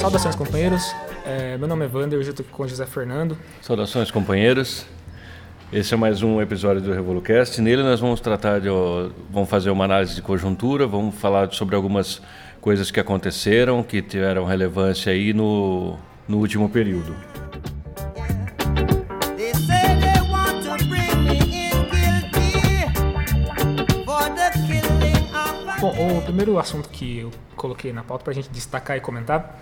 Saudações, companheiros. É, meu nome é Wander, hoje eu estou aqui com o José Fernando. Saudações, companheiros. Esse é mais um episódio do Revolucast. Nele nós vamos tratar de, vamos fazer uma análise de conjuntura, vamos falar sobre algumas coisas que aconteceram, que tiveram relevância aí no, no último período. O primeiro assunto que eu coloquei na pauta para a gente destacar e comentar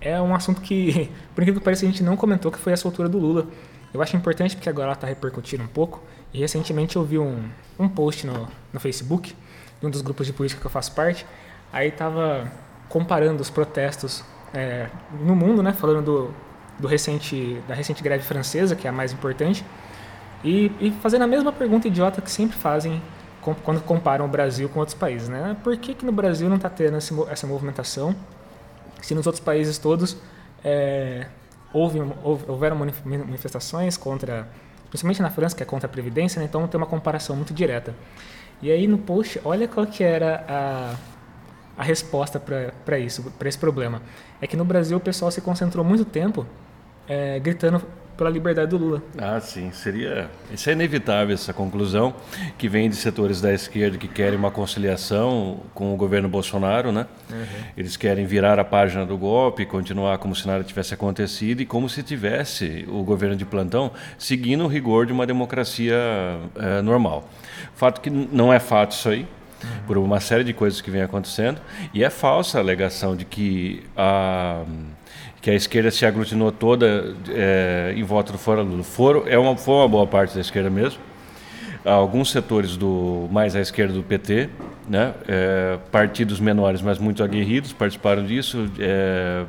é um assunto que, por incrível que pareça, a gente não comentou, que foi a soltura do Lula. Eu acho importante porque agora ela está repercutindo um pouco. E recentemente eu vi um, um post no, no Facebook de um dos grupos de política que eu faço parte. Aí estava comparando os protestos é, no mundo, né? Falando do, do recente, da recente greve francesa, que é a mais importante. E, e fazendo a mesma pergunta idiota que sempre fazem quando comparam o Brasil com outros países, né? Por que, que no Brasil não está tendo essa movimentação? Se nos outros países todos é, houve, houve- houveram manif- manifestações contra, principalmente na França, que é contra a Previdência, né? então tem uma comparação muito direta. E aí no post, olha qual que era a, a resposta para isso, para esse problema. É que no Brasil o pessoal se concentrou muito tempo é, gritando pela liberdade do Lula. Ah, sim, seria. Isso é inevitável, essa conclusão, que vem de setores da esquerda que querem uma conciliação com o governo Bolsonaro, né? Eles querem virar a página do golpe, continuar como se nada tivesse acontecido e como se tivesse o governo de plantão seguindo o rigor de uma democracia eh, normal. Fato que não é fato isso aí. Por uma série de coisas que vem acontecendo. E é falsa a alegação de que a, que a esquerda se aglutinou toda eh, em volta do Fora Lula. Foram, é uma, foi uma boa parte da esquerda mesmo. Alguns setores do mais à esquerda do PT, né, eh, partidos menores, mas muito aguerridos, participaram disso. eh,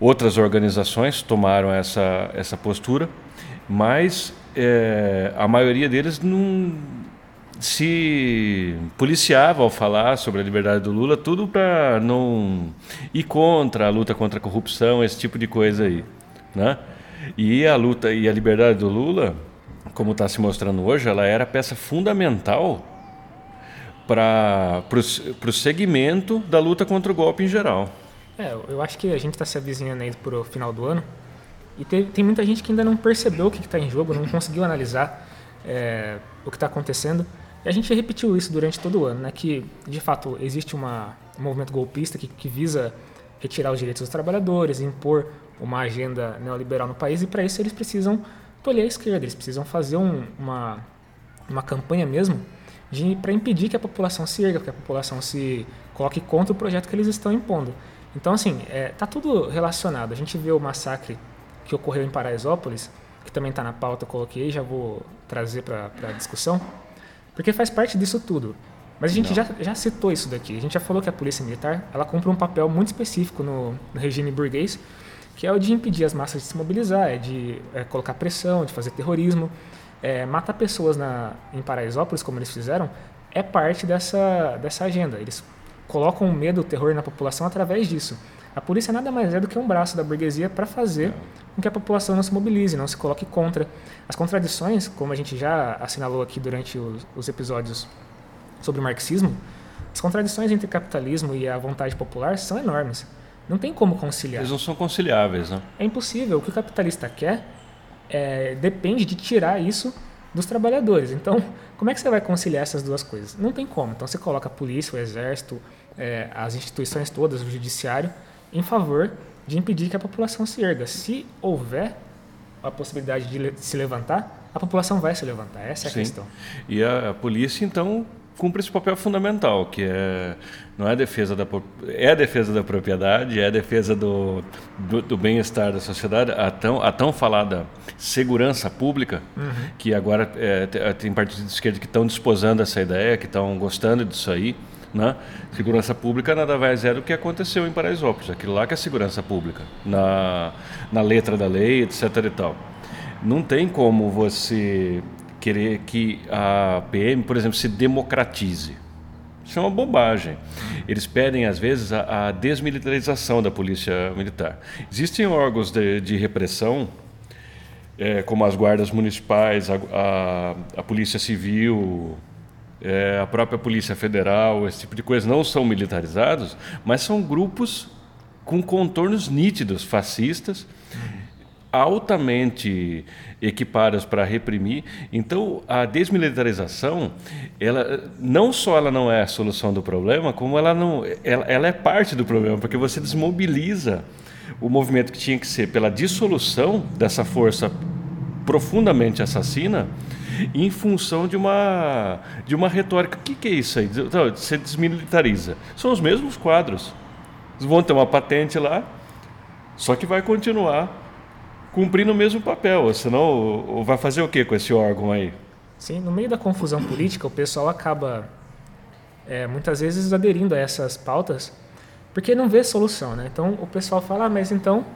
outras organizações tomaram essa, essa postura, mas eh, a maioria deles não se policiava ao falar sobre a liberdade do Lula, tudo para não ir contra a luta contra a corrupção, esse tipo de coisa aí, né? E a luta e a liberdade do Lula, como está se mostrando hoje, ela era peça fundamental para o segmento da luta contra o golpe em geral. É, eu acho que a gente está se avizinhando aí pro final do ano e tem muita gente que ainda não percebeu o que está em jogo, não conseguiu analisar é, o que está acontecendo. E a gente repetiu isso durante todo o ano, né? Que de fato existe uma, um movimento golpista que, que visa retirar os direitos dos trabalhadores, impor uma agenda neoliberal no país e para isso eles precisam tolher a esquerda, eles precisam fazer um- uma, uma campanha mesmo para impedir que a população se erga, que a população se coloque contra o projeto que eles estão impondo. Então, assim, é, tá tudo relacionado. A gente vê o massacre que ocorreu em Paraisópolis, que também está na pauta, eu coloquei, já vou trazer para a discussão, porque faz parte disso tudo. Mas a gente já, já citou isso daqui. A gente já falou que a polícia militar ela cumpre um papel muito específico no, no regime burguês, que é o de impedir as massas de se mobilizar, é de é, colocar pressão, de fazer terrorismo. É, matar pessoas na, em Paraisópolis, como eles fizeram, é parte dessa, dessa agenda. Eles colocam o medo, o terror na população através disso. A polícia nada mais é do que um braço da burguesia para fazer com que a população não se mobilize, não se coloque contra. As contradições, como a gente já assinalou aqui durante os, os episódios sobre o marxismo, as contradições entre capitalismo e a vontade popular são enormes. Não tem como conciliar. Eles não são conciliáveis, né? É impossível. O que o capitalista quer é, depende de tirar isso dos trabalhadores. Então, como é que você vai conciliar essas duas coisas? Não tem como. Então, você coloca a polícia, o exército, é, as instituições todas, o judiciário, em favor de impedir que a população se erga. Se houver a possibilidade de se levantar, a população vai se levantar. Essa é a Sim. questão. E a, a polícia, então, cumpre esse papel fundamental, que é não é a defesa da é a defesa da propriedade, é a defesa do, do, do bem-estar da sociedade, a tão, a tão falada segurança pública, que agora é, te- tem partidos de esquerda que estão desposando essa ideia, que estão gostando disso aí. Né? Segurança pública nada mais é do que aconteceu em Paraisópolis, aquilo lá que é segurança pública, na, na letra da lei, etc. e tal. Não tem como você querer que a PM, por exemplo, se democratize. Isso é uma bobagem. Eles pedem, às vezes, a, a desmilitarização da polícia militar. Existem órgãos de, de repressão é, como as guardas municipais, a, a, a polícia civil, é, a própria polícia federal, esse tipo de coisa, não são militarizados, mas são grupos com contornos nítidos, fascistas, altamente equipadas para reprimir. Então, a desmilitarização, ela não só ela não é a solução do problema, como ela não, ela, ela é parte do problema, porque você desmobiliza o movimento que tinha que ser pela dissolução dessa força profundamente assassina em função de uma de uma retórica. O que, que é isso aí? Então, Você desmilitariza. São os mesmos quadros. Eles vão ter uma patente lá, só que vai continuar cumprindo o mesmo papel, senão vai fazer o que com esse órgão aí? Sim, no meio da confusão política, o pessoal acaba é, muitas vezes aderindo a essas pautas porque não vê solução, né? Então o pessoal fala, ah, mas então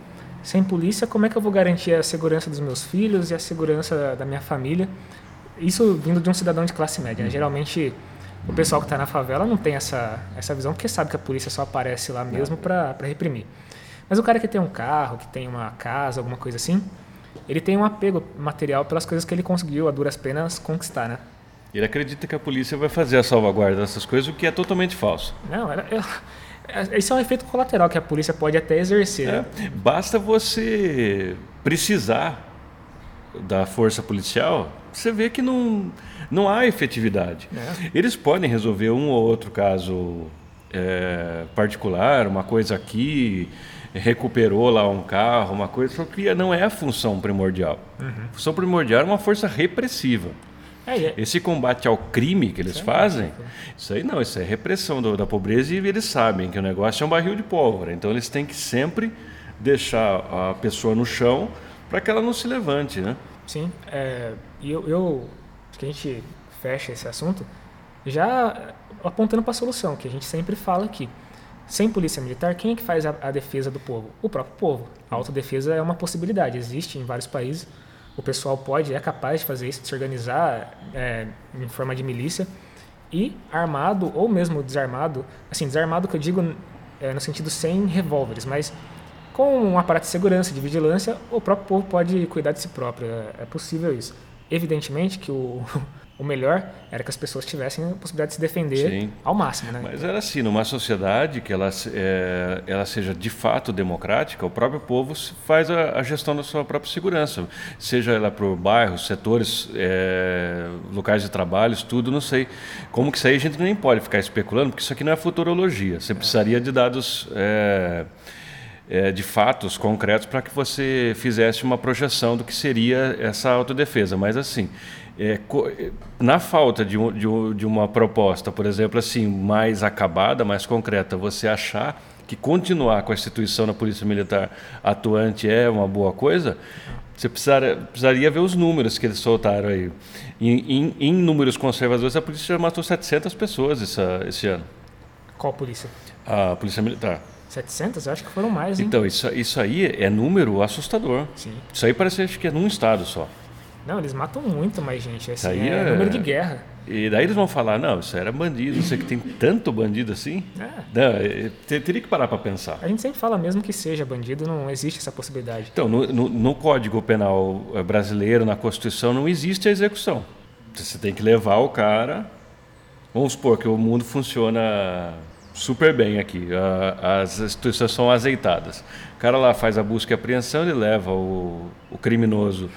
sem polícia como é que eu vou garantir a segurança dos meus filhos e a segurança da minha família? Isso vindo de um cidadão de classe média. Né? Geralmente o pessoal que está na favela não tem essa, essa visão porque sabe que a polícia só aparece lá mesmo para reprimir. Mas o cara que tem um carro, que tem uma casa, alguma coisa assim, ele tem um apego material pelas coisas que ele conseguiu a duras penas conquistar, né? Ele acredita que a polícia vai fazer a salvaguarda dessas coisas, o que é totalmente falso. Não, ela, ela, isso é um efeito colateral que a polícia pode até exercer. É, né? basta você precisar da força policial, você vê que não, não há efetividade. É. Eles podem resolver um ou outro caso é, particular, uma coisa aqui, recuperou lá um carro, uma coisa, só que não é a função primordial. A função primordial é uma força repressiva. É, é- Esse combate ao crime que eles Isso é fazem, isso aí não, isso é repressão do- da pobreza e eles sabem que o negócio é um barril de pólvora. Então eles têm que sempre deixar a pessoa no chão para que ela não se levante, né? Sim, é, e eu, eu que a gente fecha esse assunto já apontando para a solução, que a gente sempre fala aqui. Sem polícia militar, quem é que faz a, a defesa do povo? O próprio povo. A autodefesa é uma possibilidade, existe em vários países. O pessoal pode, é capaz de fazer isso, de se organizar é, em forma de milícia e armado ou mesmo desarmado, assim, desarmado que eu digo é, no sentido sem revólveres, mas com um aparato de segurança, de vigilância, o próprio povo pode cuidar de si próprio. É, é possível isso. Evidentemente que o, o melhor era que as pessoas tivessem a possibilidade de se defender Sim. ao máximo, né? Mas era assim, numa sociedade que ela, é, ela seja de fato democrática, o próprio povo faz a, a gestão da sua própria segurança, seja ela por bairros, setores, é, locais de trabalho, tudo, não sei. Como que isso aí a gente nem pode ficar especulando, porque isso aqui não é futurologia. Você precisaria de dados é, é, de fatos concretos para que você fizesse uma projeção do que seria essa autodefesa. Mas assim, é, é, na falta de, um- de um- de uma proposta, por exemplo, assim, mais acabada, mais concreta, você achar que continuar com a instituição da Polícia Militar atuante é uma boa coisa, você precisaria, precisaria ver os números que eles soltaram aí. Em, em- em números conservadores, a polícia já matou 700 pessoas essa, esse ano. Qual polícia? A Polícia Militar. 700? Eu acho que foram mais, hein? Então, isso, isso aí é número assustador. Sim. Isso aí parece acho que é num estado só. Não, eles matam muito mais gente. Assim, aí é, é- número de guerra. E daí eles vão falar, não, isso era bandido, isso aqui tem tanto bandido assim. É. Não, é, te- teria que parar para pensar. A gente sempre fala, mesmo que seja bandido, não existe essa possibilidade. Então, no, no- no Código Penal eh, brasileiro, na Constituição, não existe a execução. Você tem que levar o cara. Vamos supor que o mundo funciona super bem aqui, as instituições são azeitadas. O cara lá faz a busca e apreensão, ele leva o, o criminoso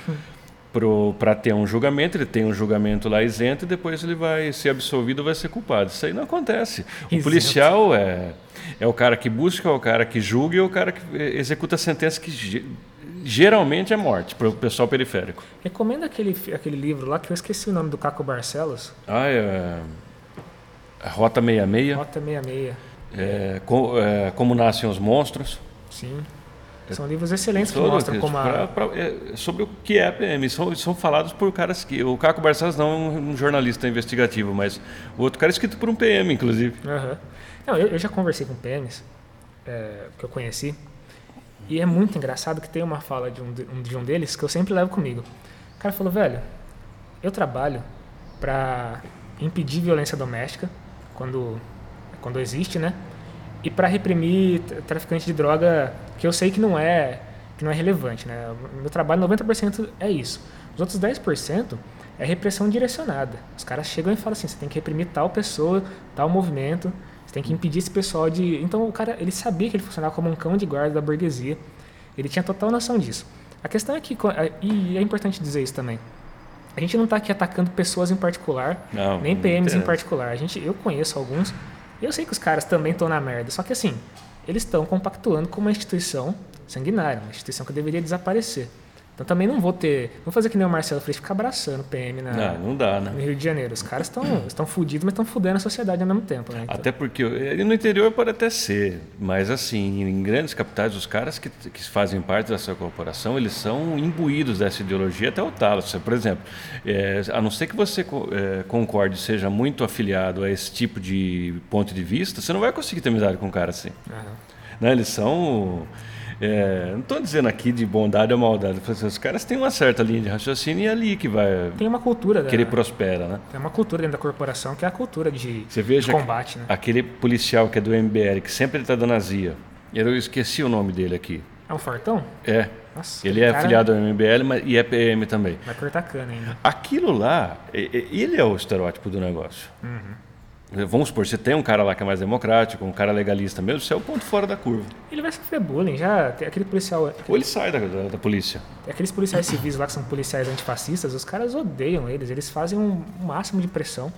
para ter um julgamento, ele tem um julgamento lá isento e depois ele vai ser absolvido ou vai ser culpado. Isso aí não acontece. O policial é, é o cara que busca, é o cara que julga e é o cara que executa a sentença que ge- geralmente é morte para o pessoal periférico. Recomendo aquele, aquele livro lá que eu esqueci o nome do Caco Barcelos, Ah, é, Rota 66, Rota 66. é, co- é, Como Nascem os Monstros. Sim. São livros excelentes que mostram como pra- a. pra- é, sobre o que é a PM. São, são falados por caras que. O Caco Barcelos não é um, jornalista investigativo, mas o outro cara é escrito por um PM, inclusive. Aham. Não, eu, eu já conversei com PMs é, que eu conheci. E é muito engraçado que tem uma fala de um, de- um- de um deles que eu sempre levo comigo. O cara falou, velho, eu trabalho para impedir violência doméstica quando, quando existe, né? E para reprimir tra- traficante de droga que eu sei que não é que não é relevante, né? Meu trabalho, 90% é isso. Os outros 10% é repressão direcionada. Os caras chegam e falam assim, você tem que reprimir tal pessoa, tal movimento, você tem que impedir esse pessoal de... Então o cara, ele sabia que ele funcionava como um cão de guarda da burguesia. Ele tinha total noção disso. A questão é que, e é importante dizer isso também, a gente não está aqui atacando pessoas em particular, Não, nem PMs em particular. A gente, eu conheço alguns, e eu sei que os caras também estão na merda. Só que assim, eles estão compactuando com uma instituição sanguinária, uma instituição que deveria desaparecer. Então também não vou ter. Não vou fazer que nem o Marcelo Freixo ficar abraçando o PM na, Não, não dá, no né? Rio de Janeiro. Os caras estão estão fudidos, mas estão fudendo a sociedade ao mesmo tempo. Né? Então, Até porque no interior pode até ser, mas assim, em grandes capitais, os caras que, que fazem parte dessa corporação, eles são imbuídos dessa ideologia até o talo. Por exemplo, é, a não ser que você é, concorde, seja muito afiliado a esse tipo de ponto de vista, você não vai conseguir ter amizade com um cara assim. Né? Eles são. É, não estou dizendo aqui de bondade ou maldade, os caras têm uma certa linha de raciocínio e é ali que vai Tem uma cultura, que ele prospera, né? tem uma cultura dentro da corporação que é a cultura de, Você veja de combate, né? aquele policial que é do MBL, que sempre está dando azia. Eu esqueci o nome dele aqui. É um fortão? É. Nossa, Ele é cara afiliado ao MBL mas, e é PM também. Vai cortar cana ainda. Aquilo lá, ele é o estereótipo do negócio. Vamos supor, você tem um cara lá que é mais democrático, um cara legalista mesmo, você é o ponto fora da curva. Ele vai sofrer bullying, já aquele policial, Ou ele sai da, da- da polícia. aqueles policiais civis lá que são policiais antifascistas, os caras odeiam eles, eles fazem um, um máximo de pressão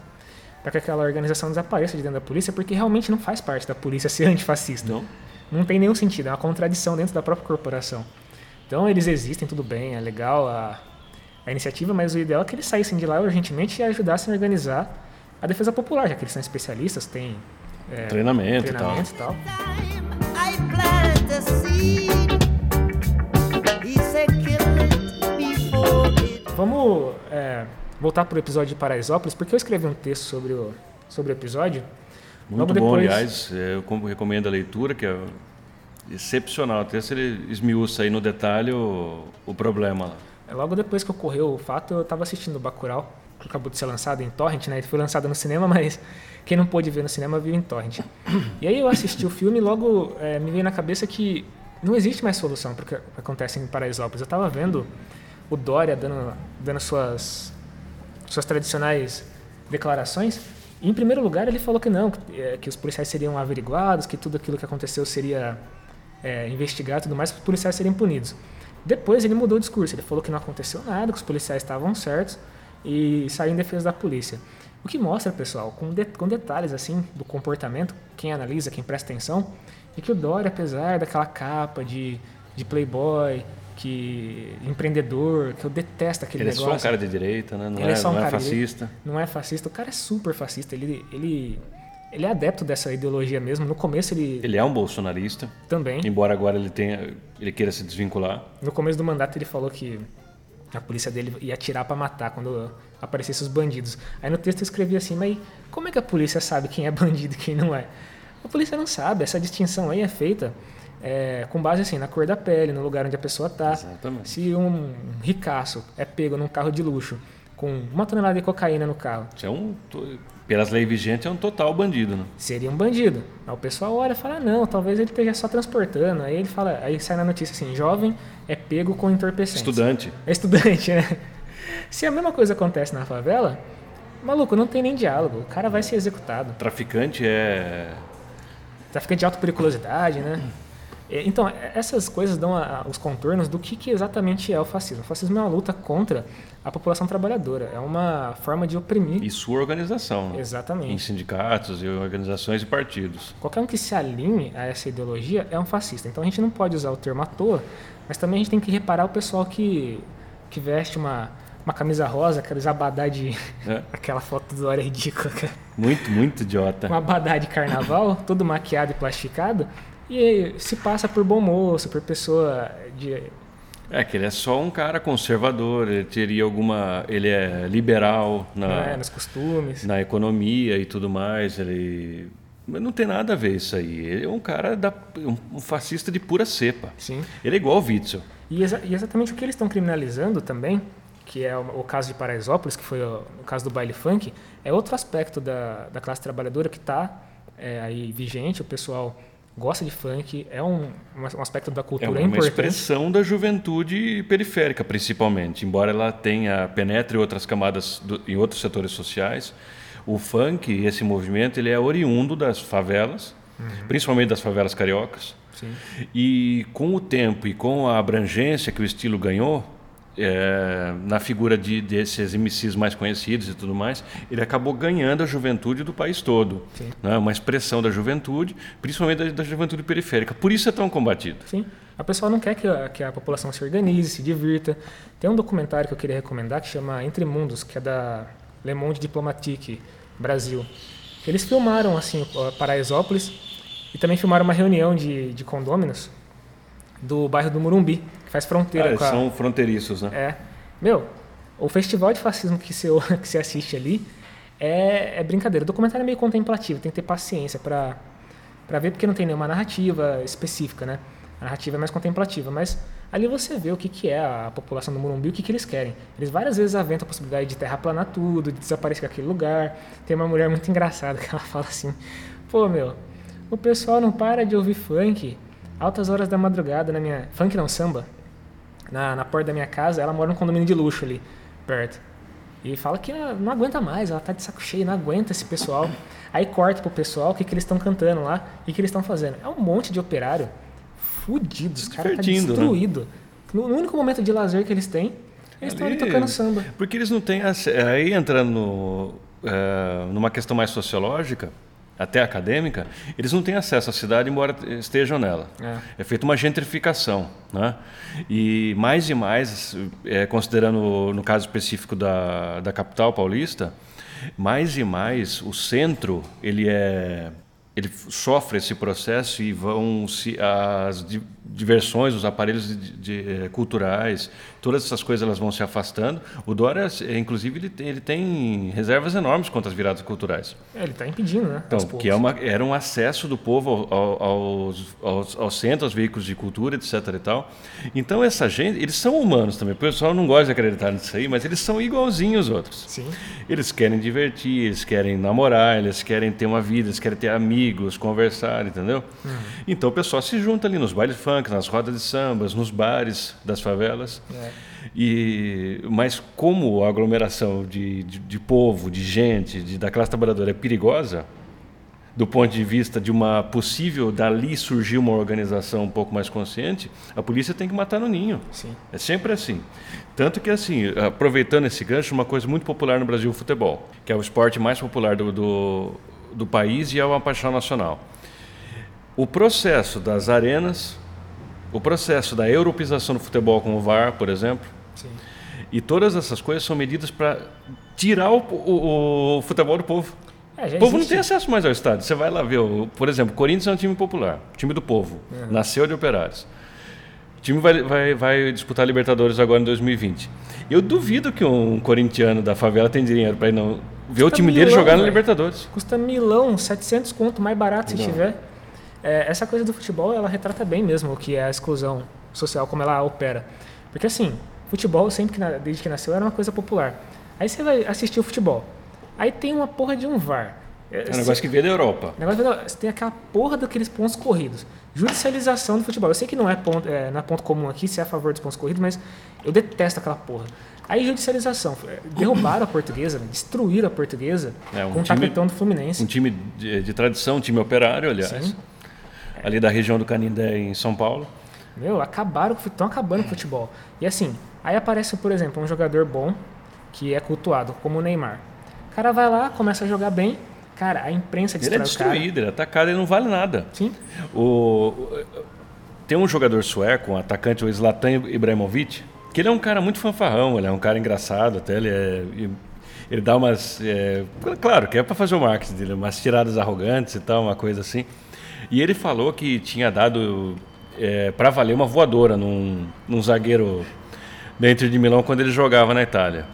para que aquela organização desapareça de dentro da polícia, porque realmente não faz parte da polícia ser antifascista. Não? Não tem nenhum sentido, é uma contradição dentro da própria corporação. Então eles existem, tudo bem, é legal a, a iniciativa, mas o ideal é que eles saíssem de lá urgentemente e ajudassem a organizar a defesa popular, já que eles são especialistas, têm é, Treinamento e tal. treinamento e tal. before it. Vamos é, voltar para o episódio de Paraisópolis, porque eu escrevi um texto sobre o, sobre o episódio. Muito Logo bom, depois- aliás. Eu como recomendo a leitura, que é excepcional. O texto ele esmiuça aí no detalhe o, o problema lá. É, Logo depois que ocorreu o fato, eu estava assistindo o Bacurau, acabou de ser lançado em Torrent, né? Foi lançado no cinema, mas quem não pôde ver no cinema viu em Torrent. E aí eu assisti o filme e logo é, me veio na cabeça que não existe mais solução para o que acontece em Paraisópolis. Eu estava vendo o Dória dando, dando suas, suas tradicionais declarações. E, em primeiro lugar, ele falou que não, que, é, que os policiais seriam averiguados, que tudo aquilo que aconteceu seria é, investigado e tudo mais, que os policiais seriam punidos. Depois ele mudou o discurso, ele falou que não aconteceu nada, que os policiais estavam certos e saiu em defesa da polícia. O que mostra, pessoal, com, de- com detalhes assim do comportamento, quem analisa, quem presta atenção, é que o Dória, apesar daquela capa de, de playboy, que empreendedor, que eu detesto aquele Ele é negócio. só um cara de direita, né? não Ele é, é só um não é cara de- fascista. Não é fascista, o cara é super fascista, ele, ele, ele é adepto dessa ideologia mesmo. No começo ele, Ele é um bolsonarista, também, embora agora ele tenha, ele queira se desvincular. no começo do mandato ele falou que a polícia dele ia atirar pra matar quando aparecessem os bandidos. Aí no texto eu escrevi assim, mas como é que a polícia sabe quem é bandido e quem não é? A polícia não sabe, essa distinção aí é feita é, com base assim na cor da pele, no lugar onde a pessoa tá. Exatamente. Se um ricaço é pego num carro de luxo com uma tonelada de cocaína no carro, Isso é um, pelas leis vigentes, é um total bandido. Né? seria um bandido. Aí o pessoal olha e fala, "Ah, não, talvez ele esteja só transportando. Aí ele fala, aí sai na notícia assim, jovem é pego com entorpecentes. Estudante. É estudante, né? Se a mesma coisa acontece na favela, maluco, não tem nem diálogo. O cara vai ser executado. Traficante é. Traficante de alta periculosidade, né? É, Então, é- essas coisas dão a- a- os contornos do que, que exatamente é o fascismo. O fascismo é uma luta contra a população trabalhadora. É uma forma de oprimir. E sua organização. né? Em Exatamente. sindicatos e organizações e partidos. Qualquer um que se alinhe a essa ideologia é um fascista. Então a gente não pode usar o termo à toa, mas também a gente tem que reparar o pessoal que, que veste uma, uma camisa rosa, aqueles abadá de. É. aquela foto do Dória ridícula, cara. Muito, muito idiota. um abadá de carnaval, todo maquiado e plastificado, e se passa por bom moço, por pessoa de. É que ele é só um cara conservador, ele teria alguma. Ele é liberal na, né, nos costumes. na economia e tudo mais. Ele. Mas não tem nada a ver isso aí. Ele é um cara da, um, fascista de pura cepa. Sim. Ele é igual o Witzel. E, exa- e exatamente o que eles estão criminalizando também, que é o, o caso de Paraisópolis, que foi o, o caso do baile funk, é outro aspecto da, da classe trabalhadora que está aí vigente. O pessoal gosta de funk, é um, um aspecto da É cultura uma importante. expressão da juventude periférica, principalmente. Embora ela tenha penetre outras camadas do, em outros setores sociais, o funk, esse movimento, ele é oriundo das favelas, principalmente das favelas cariocas. Sim. E com o tempo e com a abrangência que o estilo ganhou, é, na figura de, desses MCs mais conhecidos e tudo mais, ele acabou ganhando a juventude do país todo. Sim. Né? Uma expressão da juventude, principalmente da, da juventude periférica. Por isso é tão combatido. Sim. A pessoa não quer que a, que a população se organize, se divirta. Tem um documentário que eu queria recomendar que chama Entre Mundos, que é da Le Monde Diplomatique, Brasil. Eles filmaram, assim, Paraisópolis e também filmaram uma reunião de, de condôminos do bairro do Murumbi, que faz fronteira Ah, com a... são fronteiriços, né? É. Meu, o festival de fascismo que você, que você assiste ali é, é brincadeira. O documentário é meio contemplativo, tem que ter paciência pra, pra ver, porque não tem nenhuma narrativa específica, né? A narrativa é mais contemplativa, mas ali você vê o que, que é a população do Morumbi, o que, que eles querem. Eles várias vezes aventam a possibilidade de terraplanar tudo, de desaparecer aquele lugar. Tem uma mulher muito engraçada que ela fala assim: pô, meu, o pessoal não para de ouvir funk altas horas da madrugada na minha. Funk não, samba na, na porta da minha casa, ela mora num condomínio de luxo ali, perto. E fala que ela não aguenta mais, ela tá de saco cheio, não aguenta esse pessoal. Aí corta pro pessoal o que, que eles estão cantando lá e o que eles estão fazendo. É um monte de operário fudido, os caras tá né? destruído. No, no único momento de lazer que eles têm, eles estão ali Ali- tocando samba. Porque eles não têm. Aí entrando no, eh, numa questão mais sociológica, até acadêmica, eles não têm acesso à cidade, embora estejam nela. É. É feita uma gentrificação. Né? E mais e mais, eh, considerando no caso específico da, da capital paulista, mais e mais o centro ele é ele sofre esse processo e vão se as diversões, os aparelhos de, de- eh, culturais, todas essas coisas elas vão se afastando. O Dória, eh, inclusive, ele tem, ele tem reservas enormes contra as viradas culturais. É, ele tá impedindo, né? Então, que é uma, era um acesso do povo ao, ao, aos, aos, aos centros, aos veículos de cultura, etc. E tal. Então, essa gente, eles são humanos também. O pessoal não gosta de acreditar nisso aí, mas eles são igualzinhos aos outros. Sim. Eles querem divertir, eles querem namorar, eles querem ter uma vida, eles querem ter amigos, conversar, entendeu? Então o pessoal se junta ali nos bailes funk, nas rodas de sambas, nos bares das favelas. É. E, mas como a aglomeração de, de, de povo, de gente, de, da classe trabalhadora é perigosa, do ponto de vista de uma possível dali surgir uma organização um pouco mais consciente, a polícia tem que matar no ninho. Sim. É sempre assim. Tanto que, assim, aproveitando esse gancho, uma coisa muito popular no Brasil é o futebol, que é o esporte mais popular do, do, do país e é uma paixão nacional. O processo das arenas, o processo da europeização do futebol com o VAR, por exemplo, Sim. e todas essas coisas são medidas para tirar o, o- o futebol do povo. É, O povo não existe. tem acesso mais ao estádio. Você vai lá ver, o- por exemplo, o Corinthians é um time popular, time do povo, nasceu de operários. O time vai, vai, vai disputar a Libertadores agora em 2020. Eu duvido que um corintiano da favela tem dinheiro para ir não ver o Custa time dele milhão, jogar na velho. Libertadores. Custa milão, 700 conto, mais barato se Não. tiver. É, essa coisa do futebol, ela retrata bem mesmo o que é a exclusão social, como ela opera. Porque assim, futebol, sempre que na- desde que nasceu, era uma coisa popular. Aí você vai assistir o futebol. Aí tem uma porra de um VAR. É um negócio que veio da Europa. Negócio de- você tem aquela porra daqueles pontos corridos. Judicialização do futebol. Eu sei que não é ponto, é, não é ponto comum aqui, se é a favor dos pontos corridos, mas eu detesto aquela porra. Aí judicialização. É, Derrubaram a portuguesa, destruíram a portuguesa É, um com o time- tapetão do Fluminense. Um time de, de tradição, um time operário, aliás. Sim. Ali da região do Canindé, em São Paulo. Meu, acabaram, estão acabando com o futebol. E assim, aí aparece, por exemplo, um jogador bom, que é cultuado, como o Neymar. O cara vai lá, começa a jogar bem, cara, a imprensa Ele é destrói o cara. destruído, ele é atacado, ele não vale nada. Sim, O, o- tem um jogador sueco, um atacante, o Zlatan Ibrahimovic, que ele é um cara muito fanfarrão, ele é um cara engraçado até, ele é... Ele dá umas... é, claro, que é para fazer o marketing dele, umas tiradas arrogantes e tal, uma coisa assim. E ele falou que tinha dado é, para valer uma voadora num, num zagueiro Inter de Milão quando ele jogava na Itália.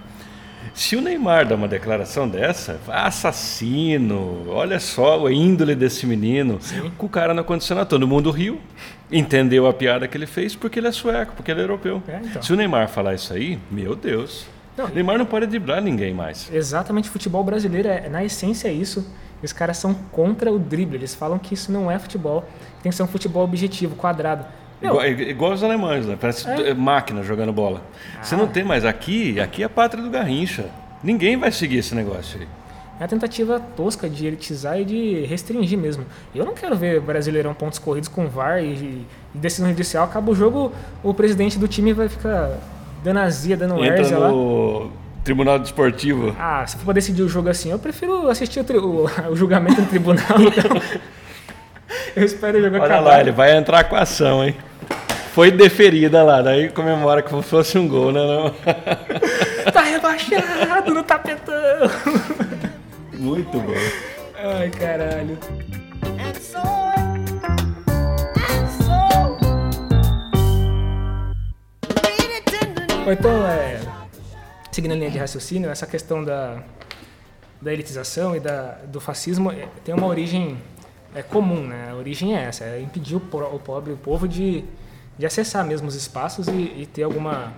Se o Neymar dá uma declaração dessa, assassino, olha só a índole desse menino, com o cara não aconteceu nada. Todo mundo riu, entendeu a piada que ele fez porque ele é sueco, porque ele é europeu. É, então. Se o Neymar falar isso aí, meu Deus. Não, Neymar não pode driblar ninguém mais. exatamente. Futebol brasileiro, é, na essência, é isso. Os caras são contra o drible. Eles falam que isso não é futebol. Tem que ser um futebol objetivo, quadrado. Meu, Igual, igual os alemães, né? Parece É. máquina jogando bola. Você não tem mais aqui, aqui é a pátria do Garrincha. Ninguém vai seguir esse negócio aí. É a tentativa tosca de elitizar e de restringir mesmo. Eu não quero ver Brasileirão pontos corridos com VAR e, e decisão judicial. Acaba o jogo, o presidente do time vai ficar dando azia, dando Entra hérsia lá. Tribunal Desportivo. Ah, se for decidir o jogo assim, eu prefiro assistir o, tri- o- o julgamento no tribunal. Então, eu espero o jogo Olha acabar. lá, ele vai entrar com a ação, hein? Foi deferida lá, daí comemora como se fosse um gol, né? Não? Tá rebaixado no tapetão. Muito bom. Ai, caralho. Ou então, é, seguindo a linha de raciocínio, essa questão da, da elitização e da, do fascismo é, tem uma origem é, comum, né? A origem é essa, é impedir o pobre, o povo de, de acessar mesmo os espaços e, e ter alguma,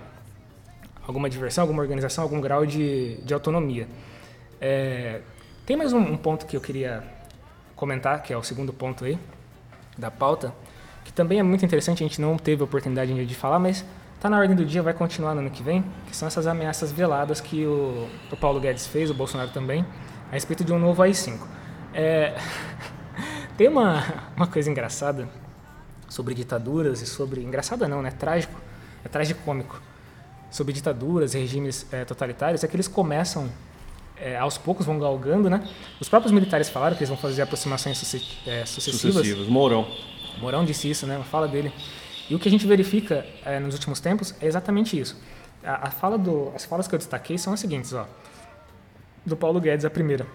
alguma diversão, alguma organização, algum grau de, de autonomia. É, tem mais um, um ponto que eu queria comentar, que é o segundo ponto aí da pauta, que também é muito interessante, a gente não teve a oportunidade ainda de falar, mas está na ordem do dia, vai continuar no ano que vem, que são essas ameaças veladas que o, o Paulo Guedes fez, o Bolsonaro também, a respeito de um novo AI-5. É, tem uma, uma coisa engraçada sobre ditaduras e sobre... Engraçada não, né? Trágico. É tragicômico. Sobre ditaduras e regimes eh, totalitários é que eles começam, eh, aos poucos vão galgando, né? Os próprios militares falaram que eles vão fazer aproximações eh, sucessivas. Sucessivos. Mourão. Mourão disse isso, né? Uma fala dele. E o que a gente verifica eh, nos últimos tempos é exatamente isso. A, a fala do, as falas que eu destaquei são as seguintes, ó. Do Paulo Guedes, a primeira.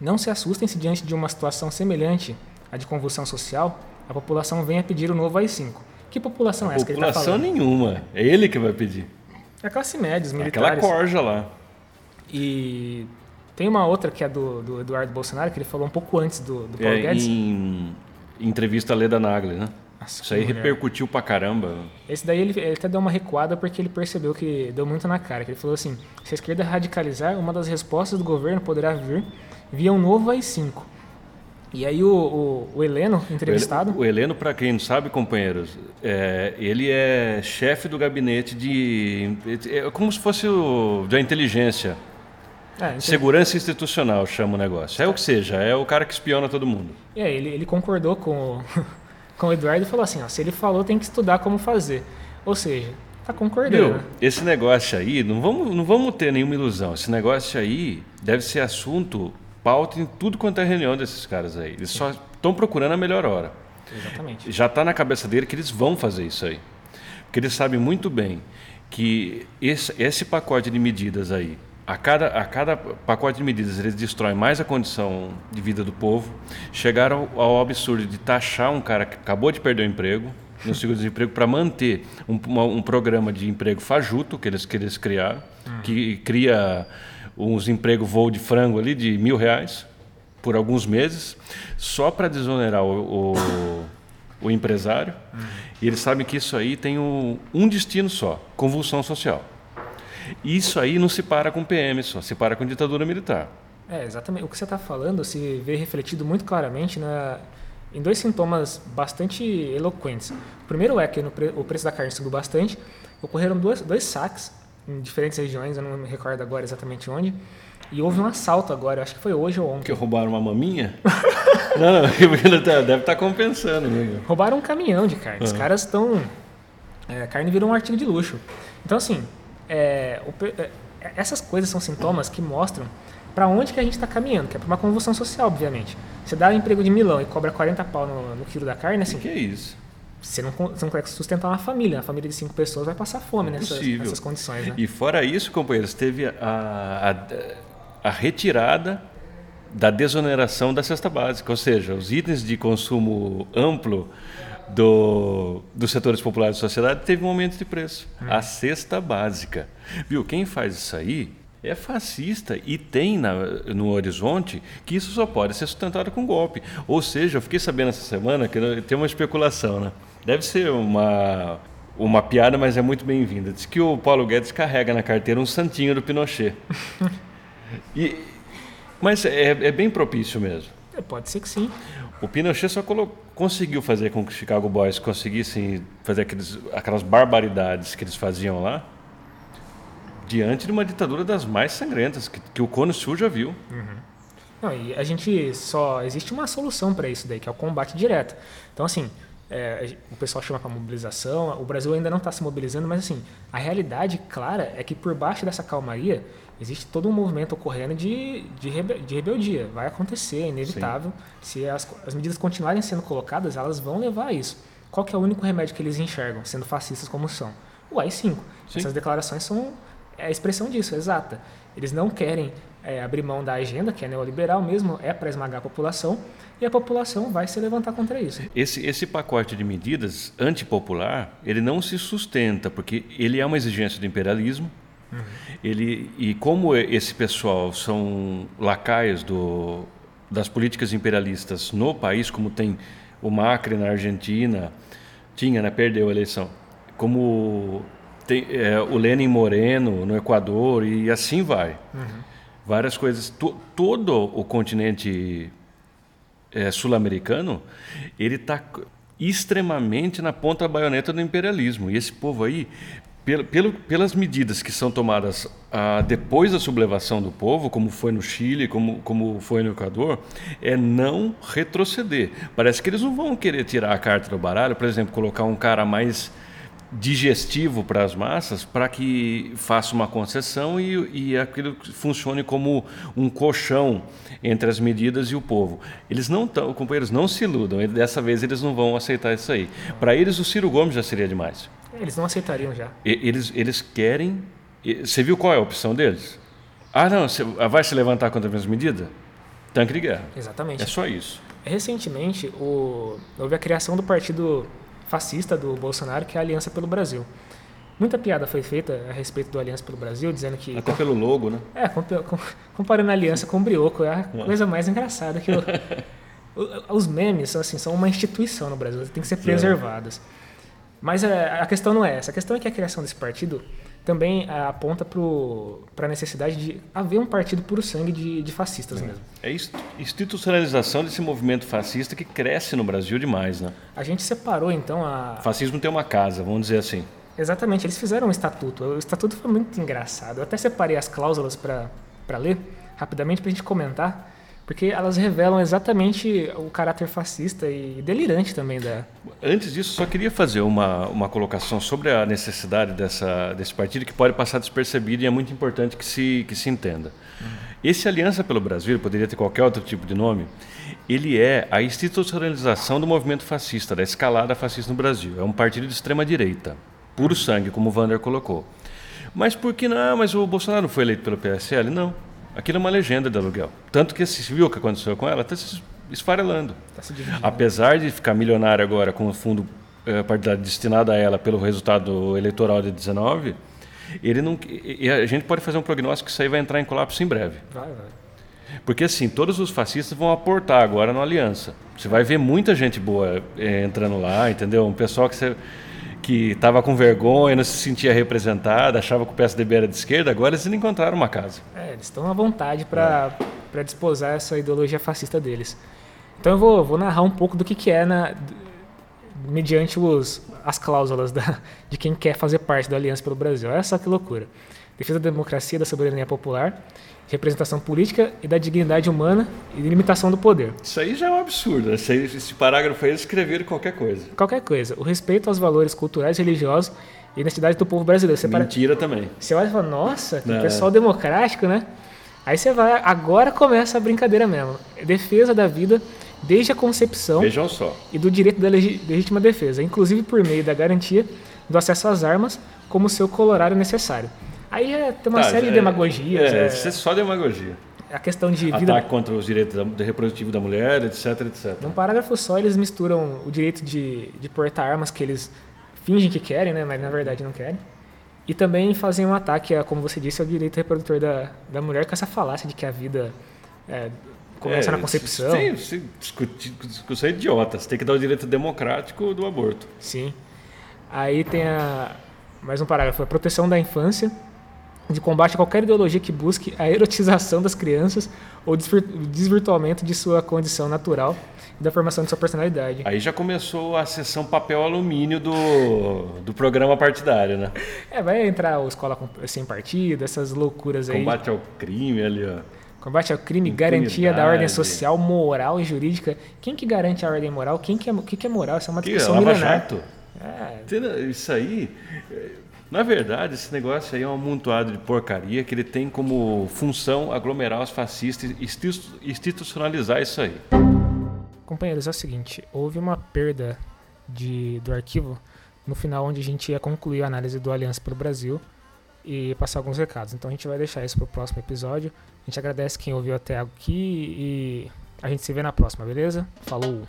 Não se assustem se diante de uma situação semelhante à de convulsão social, a população venha pedir o novo AI-5. Que população é essa que ele está População falando? nenhuma. É ele que vai pedir. É a classe média, os Aquela militares. corja lá. E tem uma outra que é do, do Eduardo Bolsonaro, que ele falou um pouco antes do, do Paulo É, Guedes. em entrevista a Leda Nagli, né? Nossa, Isso aí mulher. repercutiu pra caramba. Esse daí ele, ele até deu uma recuada porque ele percebeu que deu muito na cara. Que ele falou assim: se a esquerda radicalizar, uma das respostas do governo poderá vir via um novo AI-5. E aí o, o, o Heleno, entrevistado, O Heleno, para quem não sabe, companheiros, é, ele é chefe do gabinete de. É como se fosse o da inteligência. é, entre- Segurança institucional chama o negócio. É o que seja, é o cara que espiona todo mundo. é, ele, ele concordou com com o Eduardo e falou assim: ó, se ele falou, tem que estudar como fazer. Ou seja, tá concordando. Viu? né? Esse negócio aí, não vamos, não vamos ter nenhuma ilusão. Esse negócio aí deve ser assunto, pauta em tudo quanto é reunião desses caras aí. Eles só estão procurando a melhor hora. Exatamente. Já está na cabeça dele que eles vão fazer isso aí. Porque eles sabem muito bem que esse, esse pacote de medidas aí, a cada, a cada pacote de medidas, eles destroem mais a condição de vida do povo. Chegaram ao, absurdo de taxar um cara que acabou de perder o emprego, no seguro-desemprego, para manter um, uma- um programa de emprego fajuto que eles, que eles criaram, que cria uns empregos voo de frango ali de mil reais por alguns meses, só para desonerar o, o, o empresário. E eles sabem que isso aí tem um, um destino só: convulsão social. Isso aí não se para com PM só, se para com ditadura militar. É, exatamente. O que você está falando se vê refletido muito claramente na, em dois sintomas bastante eloquentes. O primeiro é que pre- o preço da carne subiu bastante, ocorreram dois, dois saques em diferentes regiões, eu não me recordo agora exatamente onde, e houve um assalto agora, acho que foi hoje ou Que ontem. roubaram uma maminha? não, não, tá- deve estar compensando, né? Roubaram um caminhão de carne. Os caras estão. É, a carne virou um artigo de luxo. Então, assim, é, o é, essas coisas são sintomas que mostram para onde que a gente está caminhando, que é para uma convulsão social, obviamente. Você dá um emprego de milão e cobra 40 pau no, no quilo da carne, assim, Que é isso? você não, você não consegue sustentar uma família. Uma família de cinco pessoas vai passar fome nessas, nessas condições, né? E fora isso, companheiros, teve a, a, a retirada da desoneração da cesta básica, ou seja, os itens de consumo amplo do, dos setores populares da sociedade teve um aumento de preço. A cesta básica. Viu? Quem faz isso aí é fascista e tem na- no horizonte que isso só pode ser sustentado com golpe. Ou seja, eu fiquei sabendo essa semana que tem uma especulação, né? Deve ser uma, uma piada, mas é muito bem-vinda. Diz que o Paulo Guedes carrega na carteira um santinho do Pinochet. E, Mas é, é bem propício mesmo. É, pode ser que sim. O Pinochet só conseguiu fazer com que os Chicago Boys conseguissem fazer aqueles, aquelas barbaridades que eles faziam lá diante de uma ditadura das mais sangrentas que, que o Cone Sul já viu. Não, e a gente só existe uma solução para isso daí, que é o combate direto. Então, assim, é, o pessoal chama para mobilização, o Brasil ainda não está se mobilizando, mas assim, a realidade clara é que por baixo dessa calmaria existe todo um movimento ocorrendo de, de, rebe- de rebeldia. Vai acontecer, é inevitável. Se as, as medidas continuarem sendo colocadas, elas vão levar a isso. Qual que é o único remédio que eles enxergam, sendo fascistas como são? O AI-5. Sim. Essas declarações são é a expressão disso, exata. Eles não querem é, abrir mão da agenda, que é neoliberal mesmo, é para esmagar a população, e a população vai se levantar contra isso. Esse, esse pacote de medidas antipopular, ele não se sustenta, porque ele é uma exigência do imperialismo. Ele, e como esse pessoal são lacaios do, das políticas imperialistas no país, como tem o Macri na Argentina, tinha, né, perdeu a eleição, como tem é, o Lenin Moreno no Equador e assim vai. Várias coisas. To, todo o continente é, sul-americano, ele está extremamente na ponta da baioneta do imperialismo. E esse povo aí, pelo, pelo, pelas medidas que são tomadas ah, depois da sublevação do povo, como foi no Chile, como, como foi no Equador, é não retroceder. Parece que eles não vão querer tirar a carta do baralho, por exemplo, colocar um cara mais digestivo para as massas para que faça uma concessão e, e aquilo funcione como um colchão entre as medidas e o povo. Eles não estão, companheiros, não se iludam. Dessa vez eles não vão aceitar isso aí. Para eles o Ciro Gomes já seria demais. Eles não aceitariam já. Eles, eles querem. Você viu qual é a opção deles? Ah, não, você vai se levantar contra as minhas medidas? Tanque de guerra. Exatamente. É só isso. Recentemente, o- houve a criação do partido fascista do Bolsonaro, que é a Aliança pelo Brasil. Muita piada foi feita a respeito do Aliança pelo Brasil, dizendo que Até pelo logo, né? É, compa- com- comparando a aliança com o Brioco, é a coisa mais engraçada que eu- os memes são assim, são uma instituição no Brasil, tem que ser preservadas. Mas é, a questão não é essa, a questão é que a criação desse partido também é, aponta para a necessidade de haver um partido puro sangue de, de fascistas mesmo. É a institucionalização desse movimento fascista que cresce no Brasil demais, né? A gente separou então a, O fascismo tem uma casa, vamos dizer assim. Exatamente, eles fizeram um estatuto. O estatuto foi muito engraçado. Eu até separei as cláusulas para ler rapidamente para a gente comentar, porque elas revelam exatamente o caráter fascista e delirante também da. Antes disso, só queria fazer uma, uma colocação sobre a necessidade dessa, desse partido que pode passar despercebido e é muito importante que se, que se entenda. Esse Aliança pelo Brasil, poderia ter qualquer outro tipo de nome, ele é a institucionalização do movimento fascista, da escalada fascista no Brasil. É um partido de extrema-direita, puro sangue, como o Vander colocou. Mas por que não? Mas o Bolsonaro foi eleito pelo PSL? Não. Aquilo é uma legenda de aluguel. Tanto que se viu o que aconteceu com ela, está se esfarelando. Tá se. Apesar de ficar milionário agora com o fundo eh, partidário destinado a ela pelo resultado eleitoral de 19, ele não, e a gente pode fazer um prognóstico que isso aí vai entrar em colapso em breve. Vai, vai. Porque assim, todos os fascistas vão aportar agora no Aliança. Você vai ver muita gente boa eh, entrando lá, entendeu? Um pessoal que você que estava com vergonha, não se sentia representado, achava que o PSDB era de esquerda, agora eles não encontraram uma casa. É, eles estão à vontade para para desposar essa ideologia fascista deles. Então eu vou, vou narrar um pouco do que, que é na, mediante os, as cláusulas da, de quem quer fazer parte da Aliança pelo Brasil. Olha só que loucura. Defesa da democracia, da soberania popular, representação política e da dignidade humana e limitação do poder. Isso aí já é um absurdo. Esse, parágrafo aí eles escreveram qualquer coisa. Qualquer coisa. O respeito aos valores culturais, religiosos e identidade do povo brasileiro. Você, para, Mentira também. você olha e fala, nossa, que Não, pessoal democrático, né? Aí você vai, agora começa a brincadeira mesmo. Defesa da vida desde a concepção Vejam só. e do direito da legítima defesa, inclusive por meio da garantia do acesso às armas como seu colorário necessário. Aí é, tem uma Tá, série de é- demagogias, É, é, isso é só demagogia. a questão de vida. Ataque contra os direitos da, da reprodutiva da mulher, etc, etc. Num parágrafo só, eles misturam o direito de, de portar armas que eles fingem que querem, né, mas na verdade não querem. E também fazem um ataque, a, como você disse, ao direito reprodutor da, da mulher, com essa falácia de que a vida é, começa É, na concepção. Sim, sim, discutir, discussão é idiota. Você tem que dar o direito democrático do aborto. Sim. Aí tem a, mais um parágrafo, a proteção da infância, de combate a qualquer ideologia que busque a erotização das crianças ou desvir- desvirtuamento de sua condição natural e da formação de sua personalidade. Aí já começou a sessão papel alumínio do, do programa partidário, né? É, vai entrar o escola sem partido, essas loucuras aí. Combate ao crime ali, ó. Combate ao crime, garantia da ordem social, moral e jurídica. Quem que garante a ordem moral? Quem que é, o que, que é moral? Isso é uma Que discussão Lava milenar. É? Isso aí, eh, na verdade, esse negócio aí é um amontoado de porcaria que ele tem como função aglomerar os fascistas e institu- institucionalizar isso aí. Companheiros, é o seguinte, houve uma perda de, do arquivo no final onde a gente ia concluir a análise do Aliança para o Brasil e passar alguns recados. Então a gente vai deixar isso para o próximo episódio. A gente agradece quem ouviu até aqui e a gente se vê na próxima, beleza? Falou!